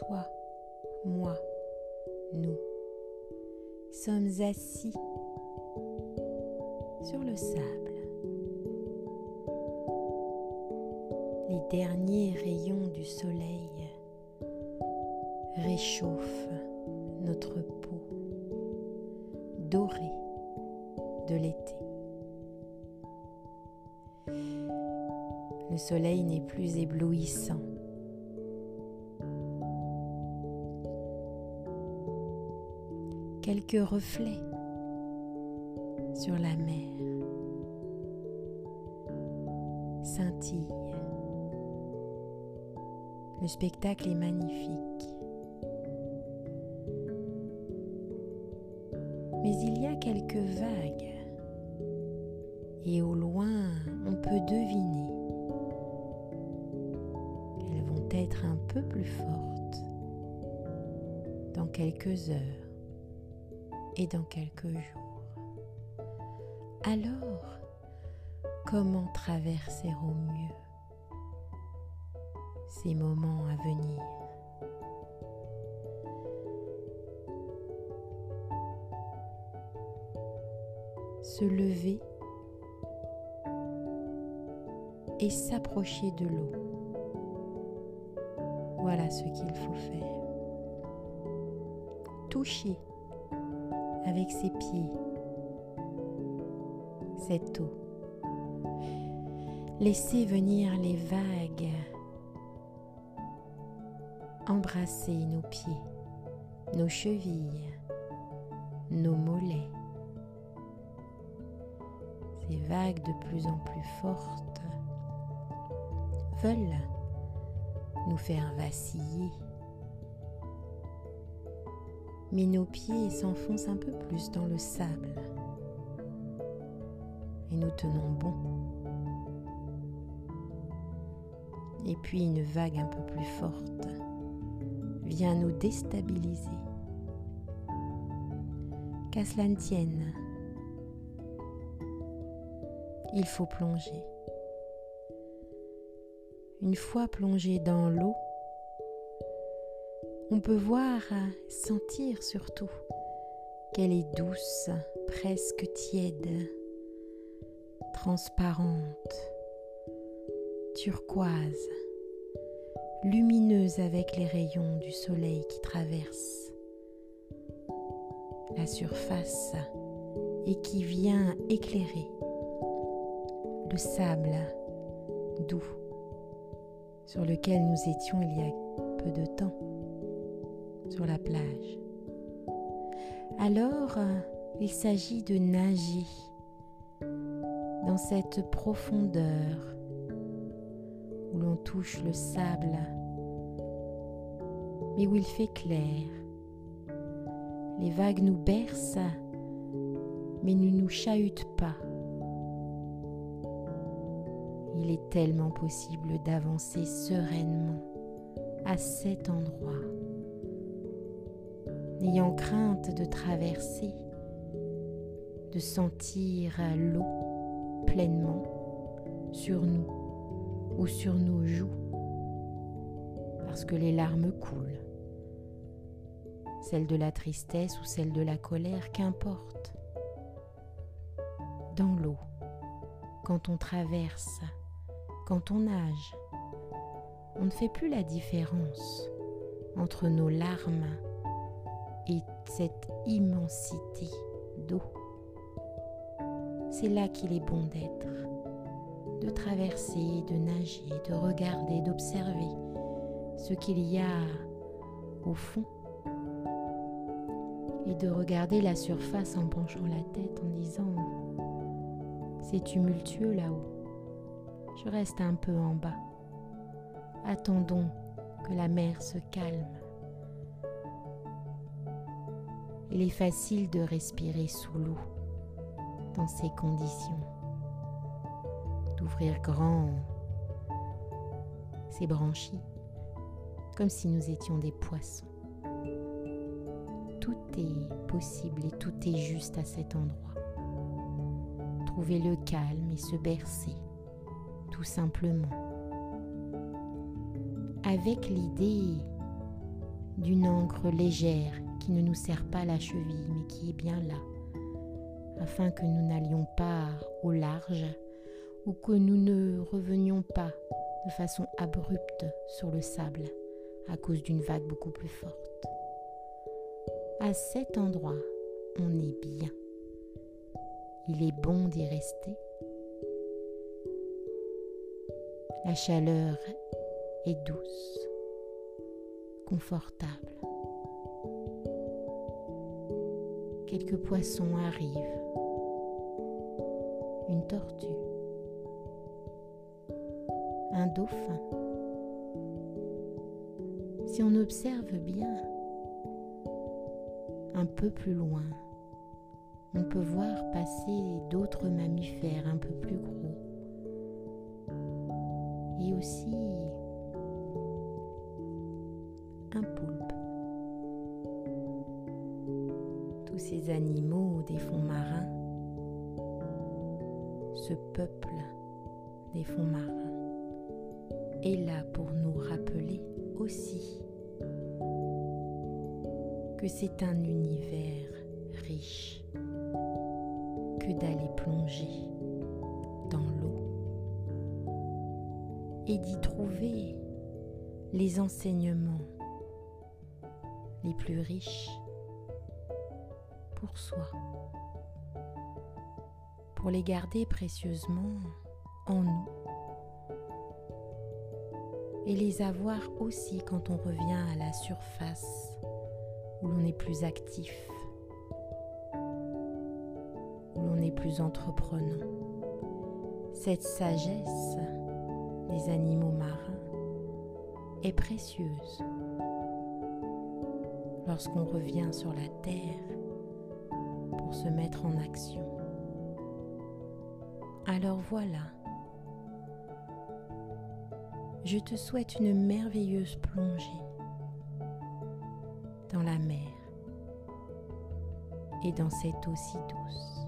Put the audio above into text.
toi, moi, nous sommes assis sur le sable. Les derniers rayons du soleil réchauffent notre peau dorée de l'été. Le soleil n'est plus éblouissant. Quelques reflets sur la mer scintillent. Le spectacle est magnifique. Mais il y a quelques vagues et au loin on peut deviner qu'elles vont être un peu plus fortes dans quelques heures et dans quelques jours. Alors, comment traverser au mieux ces moments à venir? Se lever et s'approcher de l'eau. Voilà ce qu'il faut faire. Toucher avec ses pieds cette eau. Laissez venir les vagues embrasser nos pieds, nos chevilles, nos mollets. Ces vagues de plus en plus fortes veulent nous faire vaciller. Mais nos pieds s'enfoncent un peu plus dans le sable et nous tenons bon. Et puis une vague un peu plus forte vient nous déstabiliser. Qu'à cela ne tienne, il faut plonger. Une fois plongé dans l'eau, on peut voir, sentir surtout qu'elle est douce, presque tiède, transparente, turquoise, lumineuse avec les rayons du soleil qui traversent la surface et qui vient éclairer le sable doux sur lequel nous étions il y a peu de temps sur la plage. Alors, il s'agit de nager dans cette profondeur où l'on touche le sable, mais où il fait clair. Les vagues nous bercent, mais ne nous chahutent pas. Il est tellement possible d'avancer sereinement à cet endroit, n'ayant crainte de traverser, de sentir l'eau pleinement sur nous ou sur nos joues, parce que les larmes coulent, celle de la tristesse ou celle de la colère, qu'importe. Dans l'eau, quand on traverse, quand on nage, on ne fait plus la différence entre nos larmes et cette immensité d'eau. C'est là qu'il est bon d'être, de traverser, de nager, de regarder, d'observer ce qu'il y a au fond et de regarder la surface en penchant la tête en disant c'est tumultueux là-haut. Je reste un peu en bas. Attendons que la mer se calme. Il est facile de respirer sous l'eau dans ces conditions, d'ouvrir grand ses branchies, comme si nous étions des poissons. Tout est possible et tout est juste à cet endroit. Trouver le calme et se bercer simplement. Avec l'idée d'une encre légère qui ne nous serre pas la cheville mais qui est bien là, afin que nous n'allions pas au large ou que nous ne revenions pas de façon abrupte sur le sable à cause d'une vague beaucoup plus forte. À cet endroit, on est bien. Il est bon d'y rester. La chaleur est douce, confortable. Quelques poissons arrivent. Une tortue. Un dauphin. Si on observe bien, un peu plus loin, on peut voir passer d'autres mammifères un peu plus gros. Et aussi un poulpe. Ces animaux des fonds marins, ce peuple des fonds marins, est là pour nous rappeler aussi que c'est un univers riche que d'aller plonger dans l'eau et d'y trouver les enseignements les plus riches pour soi, pour les garder précieusement en nous et les avoir aussi quand on revient à la surface où l'on est plus actif, où l'on est plus entreprenant. Cette sagesse des animaux marins est précieuse lorsqu'on revient sur la terre se mettre en action. Alors voilà, je te souhaite une merveilleuse plongée dans la mer et dans cette eau si douce.